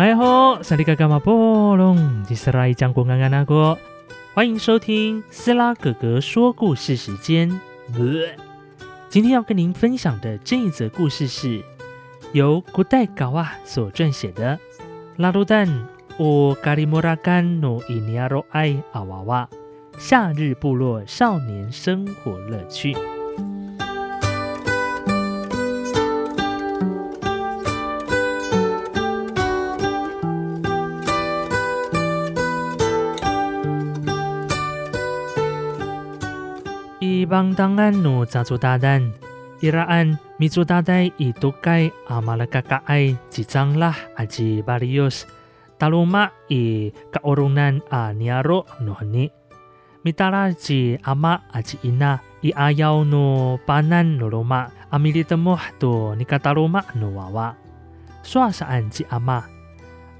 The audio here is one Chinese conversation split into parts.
哎吼，萨利嘎嘎马波隆，吉斯拉伊江古安安那国，欢迎收听斯拉哥哥说故事时间。今天要跟您分享的这一则故事是由古代高啊所撰写的《拉鲁丹乌咖里莫拉干努伊尼亚罗埃阿娃娃夏日部落少年生活乐趣》。Ibang tangan no dadan. Iraan mitsudaday itukay amalakakaay jijanglah aji barios. Taluma i kaurunan a niaro no hani. Mitara ji ama aji ina i ayaw no panan no luma amilitemuh to nikataruma no wawa. Swa saan ji ama.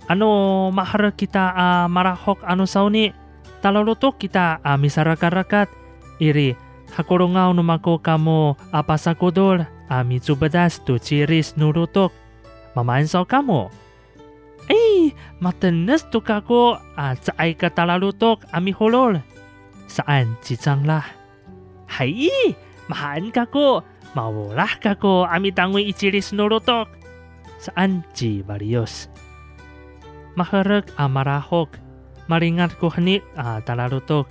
Ano mahar kita a marahok ano sauni? Talulutok kita a misaraka-rakat iri Hakorongau no mako kamu apa sakodor ami tsubadas tu ciris nurutok. Mamansau kamu. Ei, matenes tu kako a caai katalalutok ami holol. Saan cicanglah. Hai, mahan kako. Mawolah kako ami tangui iciris nurutok. Saan ci varios. Maharek amarahok. Maringat kuhni a talalutok.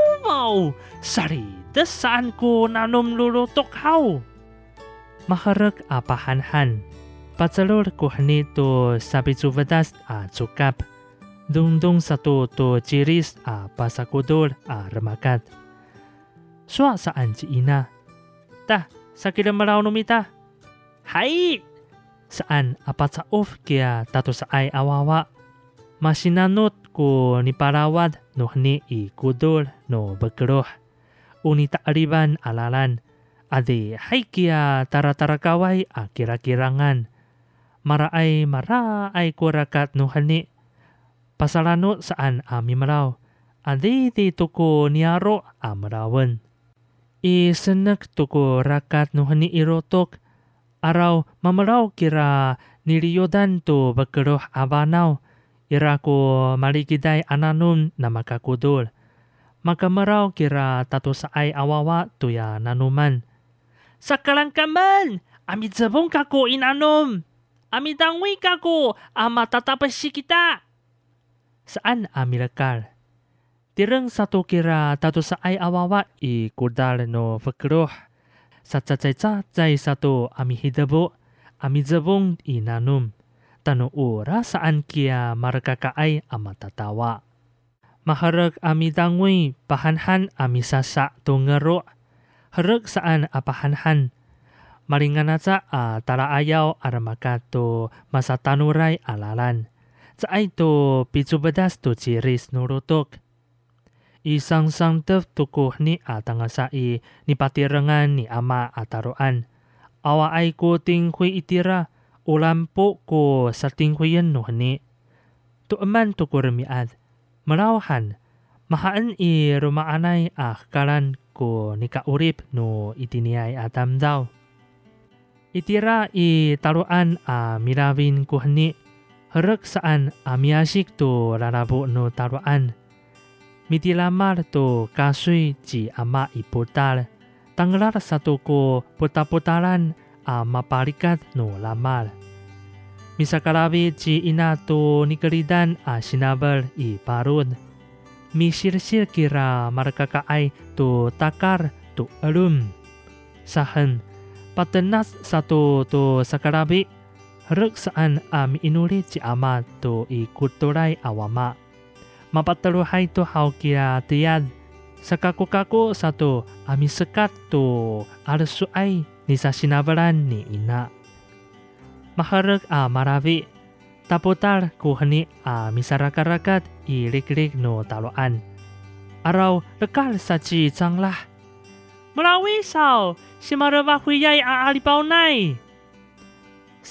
Wow! Maharek saan ko han. how? Maharag hni tu sabi to vedas a Dung-dung satu tu ciris a pasakudur a remakat. Suak saan si ina? Ta, sakila maraw numita. Hai! Saan apa cauf kia tato saai awawa. Masinanot kuniparawat nuhni ikudul no bekruh. Uni takriban alalan. Adi haikia taratarakawai akira-kirangan maraay maraay kurakat nuhni Pasalanu saan amimraw adi di tuku niaro amrawan i senek tuku rakat nuhni irotok Arau mamraw kira niriyodan tu bekruh abanaw Iraku maligidai ananun namaka kudul. Maka merau kira tatu saai awawa tuya nanuman. Sakalang kaman, ami zebong kaku inanum. Ami dangwi kaku, ama tata besi kita. Saan ami lekal. Tireng satu kira tatu saai awawa i kudal no fakruh. Sa cacai cacai satu ami hidabu, ami zebong inanum tanu ura saan kia markakaay amatatawa. Maharag ami dangwi pahanhan ami sasa tungero. Harag saan apahanhan. Maringanatsa a tara ayaw aramakato masatanuray alalan. Sa ay to pitsubadas to chiris nurutok. Isang sangtef tukuh ni atang asai ni patirangan ni ama ataruan. Awa ay kuting hui itira ulampo ko sa tingkuyan no hani. Tuaman to ko remiad. Marawahan, mahaan i rumaanay ah karan ko ni kaurip no itiniyay atam daw. Itira i taruan a mirawin ko hani. Harag saan a miyasik to rarabo no taruan. Mitilamar to kasoy ji ama iputal. Tanglar satu ko puta-putaran a mapalikat no lamar. Misakarabi ci ina tu nikelidan a sinabel i parun. Misirsir kira markakaai tu takar tu elum. Sahen, patenas satu tu sakarabi, reksaan am inuri ci amat tu i kuturai awama. Mapataluhay tu hau kira tiad, sakaku-kaku satu ami sekat tu arsuai นิซาชินาบรันนีอินะมหาเรกอามาราวิตาโปตาร์กูฮันิอามิสารักรักัดอีเล็กๆโนตาโลอันอาเราเลกาลสัจจีจังละมราวิสาวชิมาเรวาคุยใหญ่อาอาลิเปาไน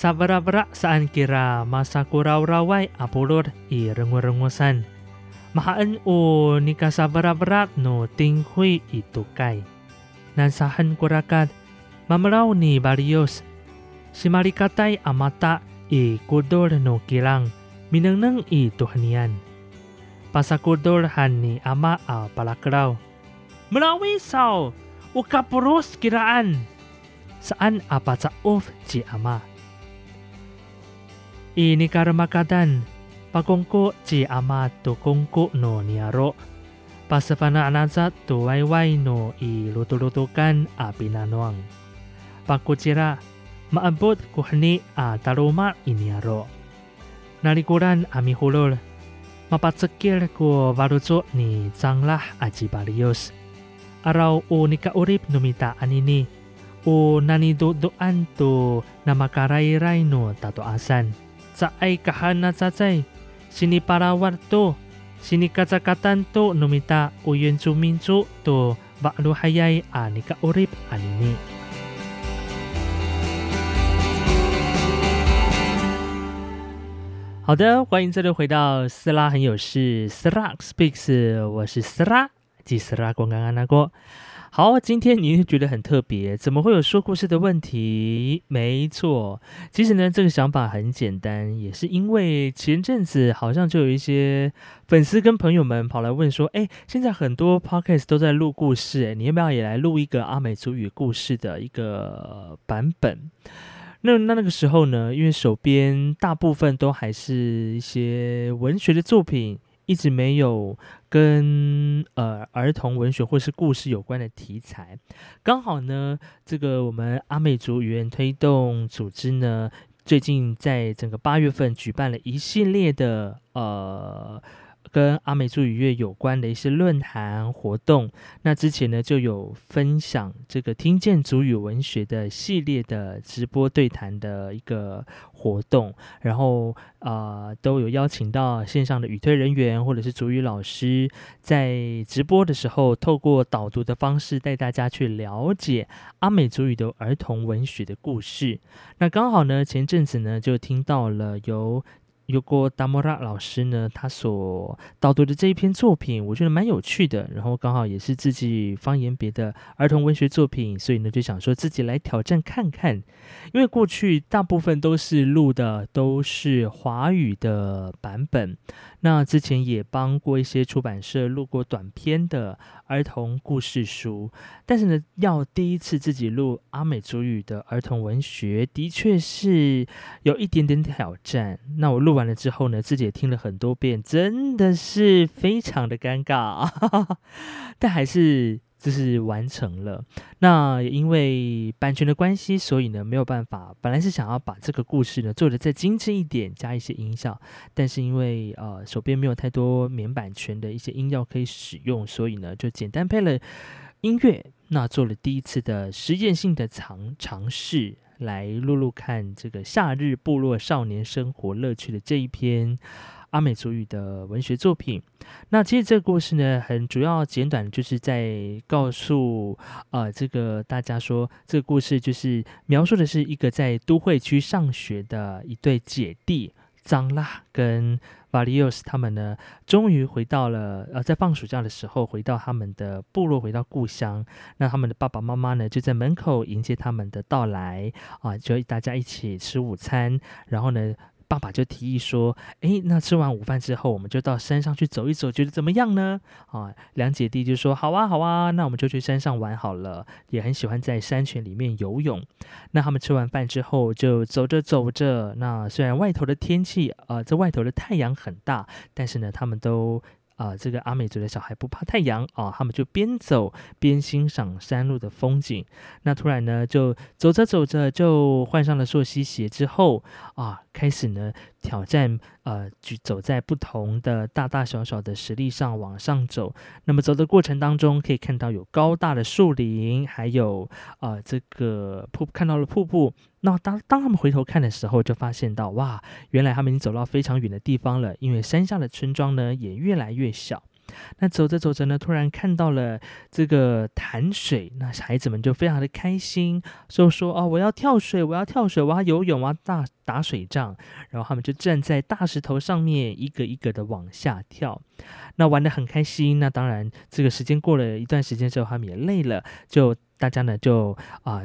สับระบระสานกิรามาซากุราวราไวอโปโลดอีรงวรงวสันมหาอันโอนิกาสับระบระโนติงคุยอิตุไกนันสาหันกุรากัด Barrios. Si Marikatay amata i kudor no kilang minangnang i tuhanian. Pasakudor han ni ama a palakraw. Melawi sao, ukapuros kiraan. Saan apa sa of ji ama. Ini karamakadan, pagongko ji ama to kongko no niaro. Pasapana anasa to wayway no i luto-lutukan a pinanwang. Pakutsira, maabot kuhni a taruma iniaro. Nalikuran ami hulol, mapatsekil ko varuzo ni Zanglah aji Barrios. Araw o nikaurip numita anini, o nanidodoan to na makarayray no tatoasan. Sa ay kahana tsatay, siniparawar to, sinikatsakatan to numita o yun suminso to bakluhayay a nikaurip anini. 好的，欢迎再度回到斯拉很有事，斯拉 speaks，我是斯拉，即斯拉光刚刚那个。好，今天你觉得很特别，怎么会有说故事的问题？没错，其实呢，这个想法很简单，也是因为前阵子好像就有一些粉丝跟朋友们跑来问说，哎，现在很多 podcast 都在录故事，哎，你要不要也来录一个阿美族语故事的一个版本？那那那个时候呢，因为手边大部分都还是一些文学的作品，一直没有跟呃儿童文学或是故事有关的题材。刚好呢，这个我们阿美族语言推动组织呢，最近在整个八月份举办了一系列的呃。跟阿美族语乐有关的一些论坛活动，那之前呢就有分享这个听见族语文学的系列的直播对谈的一个活动，然后呃都有邀请到线上的语推人员或者是族语老师，在直播的时候透过导读的方式带大家去了解阿美族语的儿童文学的故事。那刚好呢前阵子呢就听到了由有过达摩拉老师呢，他所导读的这一篇作品，我觉得蛮有趣的。然后刚好也是自己方言别的儿童文学作品，所以呢就想说自己来挑战看看。因为过去大部分都是录的都是华语的版本，那之前也帮过一些出版社录过短篇的儿童故事书，但是呢，要第一次自己录阿美族语的儿童文学，的确是有一点点挑战。那我录完完了之后呢，自己也听了很多遍，真的是非常的尴尬，但还是。就是完成了，那因为版权的关系，所以呢没有办法。本来是想要把这个故事呢做的再精致一点，加一些音效，但是因为呃手边没有太多免版权的一些音效可以使用，所以呢就简单配了音乐，那做了第一次的实验性的尝尝试，来录录看这个夏日部落少年生活乐趣的这一篇。阿美族语的文学作品，那其实这个故事呢，很主要简短，就是在告诉呃这个大家说，这个故事就是描述的是一个在都会区上学的一对姐弟张拉跟瓦利奥斯，他们呢终于回到了呃在放暑假的时候回到他们的部落，回到故乡。那他们的爸爸妈妈呢就在门口迎接他们的到来啊，就大家一起吃午餐，然后呢。爸爸就提议说：“诶，那吃完午饭之后，我们就到山上去走一走，觉得怎么样呢？”啊，两姐弟就说：“好啊，好啊，那我们就去山上玩好了。”也很喜欢在山泉里面游泳。那他们吃完饭之后，就走着走着。那虽然外头的天气，呃，这外头的太阳很大，但是呢，他们都。啊，这个阿美族的小孩不怕太阳啊，他们就边走边欣赏山路的风景。那突然呢，就走着走着就换上了溯溪鞋之后啊，开始呢挑战呃，就走在不同的大大小小的石砾上往上走。那么走的过程当中，可以看到有高大的树林，还有啊这个瀑看到了瀑布。那当当他们回头看的时候，就发现到哇，原来他们已经走到非常远的地方了，因为山下的村庄呢也越来越小。那走着走着呢，突然看到了这个潭水，那孩子们就非常的开心，就说：“哦，我要跳水，我要跳水，我要游泳，我要打打水仗。”然后他们就站在大石头上面，一个一个的往下跳，那玩的很开心。那当然，这个时间过了一段时间之后，他们也累了，就大家呢就啊。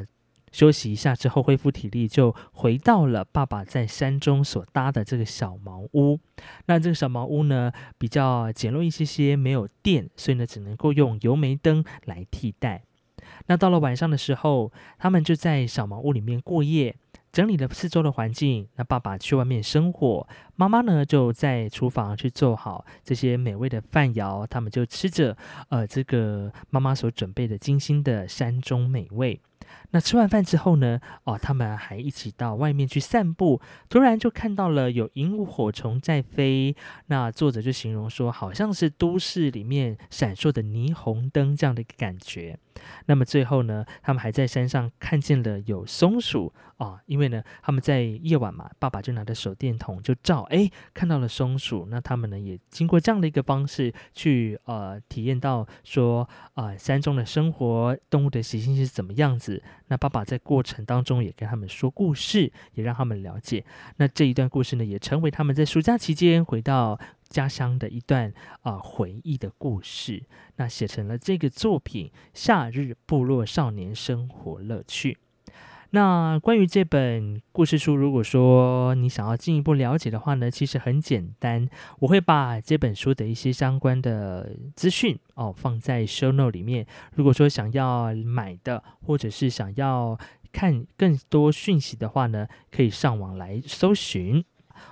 休息一下之后，恢复体力，就回到了爸爸在山中所搭的这个小茅屋。那这个小茅屋呢，比较简陋一些些，没有电，所以呢，只能够用油煤灯来替代。那到了晚上的时候，他们就在小茅屋里面过夜，整理了四周的环境。那爸爸去外面生火，妈妈呢就在厨房去做好这些美味的饭肴，他们就吃着呃这个妈妈所准备的精心的山中美味。那吃完饭之后呢？哦，他们还一起到外面去散步。突然就看到了有萤火虫在飞。那作者就形容说，好像是都市里面闪烁的霓虹灯这样的一个感觉。那么最后呢，他们还在山上看见了有松鼠啊，因为呢他们在夜晚嘛，爸爸就拿着手电筒就照，哎，看到了松鼠。那他们呢也经过这样的一个方式去呃体验到说啊山中的生活动物的习性是怎么样子。那爸爸在过程当中也跟他们说故事，也让他们了解。那这一段故事呢，也成为他们在暑假期间回到。家乡的一段啊回忆的故事，那写成了这个作品《夏日部落少年生活乐趣》。那关于这本故事书，如果说你想要进一步了解的话呢，其实很简单，我会把这本书的一些相关的资讯哦放在 show note 里面。如果说想要买的，或者是想要看更多讯息的话呢，可以上网来搜寻。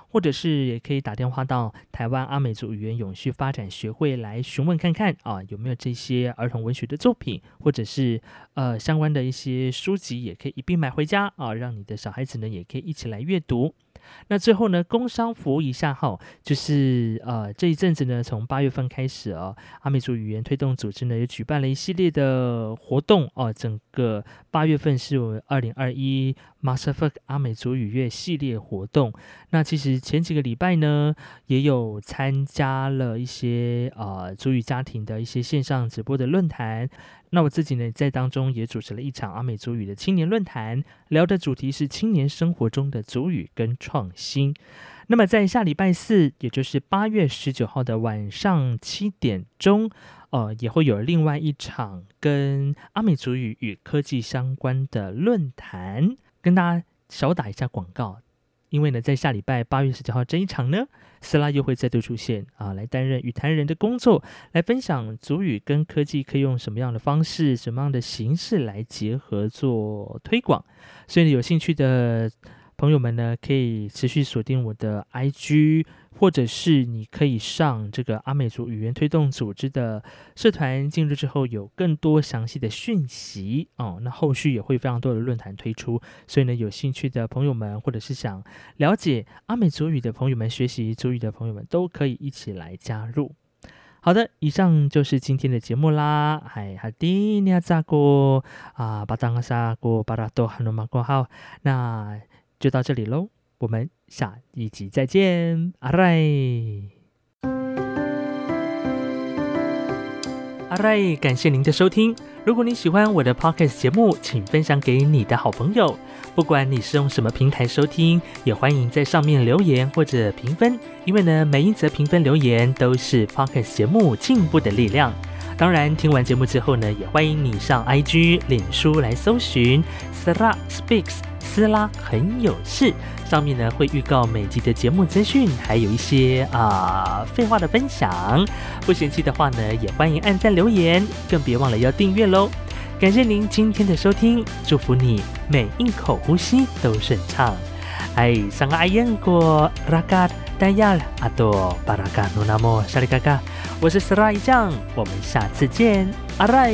或者是也可以打电话到台湾阿美族语言永续发展学会来询问看看啊，有没有这些儿童文学的作品，或者是呃相关的一些书籍，也可以一并买回家啊，让你的小孩子呢也可以一起来阅读。那最后呢，工商服务一下哈，就是呃这一阵子呢，从八月份开始啊，阿美族语言推动组织呢也举办了一系列的活动哦。整个八月份是我们二零二一 Masterfuck 阿美族语乐系列活动。那其实前几个礼拜呢，也有参加了一些呃族语家庭的一些线上直播的论坛。那我自己呢，在当中也主持了一场阿美族语的青年论坛，聊的主题是青年生活中的族语跟创新。那么在下礼拜四，也就是八月十九号的晚上七点钟，呃，也会有另外一场跟阿美族语与科技相关的论坛，跟大家少打一下广告。因为呢，在下礼拜八月十九号这一场呢，斯拉又会再度出现啊，来担任语坛人的工作，来分享主语跟科技可以用什么样的方式、什么样的形式来结合做推广。所以有兴趣的。朋友们呢，可以持续锁定我的 IG，或者是你可以上这个阿美族语言推动组织的社团，进入之后有更多详细的讯息哦。那后续也会非常多的论坛推出，所以呢，有兴趣的朋友们，或者是想了解阿美族语的朋友们，学习族语的朋友们，都可以一起来加入。好的，以上就是今天的节目啦。嗨，好的，你好，扎哥啊，巴当阿萨哥，巴拉多哈罗马哥好，那。就到这里喽，我们下一集再见，阿赖，阿赖，感谢您的收听。如果你喜欢我的 podcast 节目，请分享给你的好朋友。不管你是用什么平台收听，也欢迎在上面留言或者评分，因为呢，每一则评分留言都是 podcast 节目进步的力量。当然，听完节目之后呢，也欢迎你上 IG、脸书来搜寻 Sara Speaks。斯拉很有事，上面呢会预告每集的节目资讯，还有一些啊废话的分享。不嫌弃的话呢，也欢迎按赞留言，更别忘了要订阅喽。感谢您今天的收听，祝福你每一口呼吸都顺畅。哎，上个阿燕过拉嘎丹亚阿多巴拉嘎努那莫沙里嘎嘎，我是斯拉一酱，我们下次见，阿赖。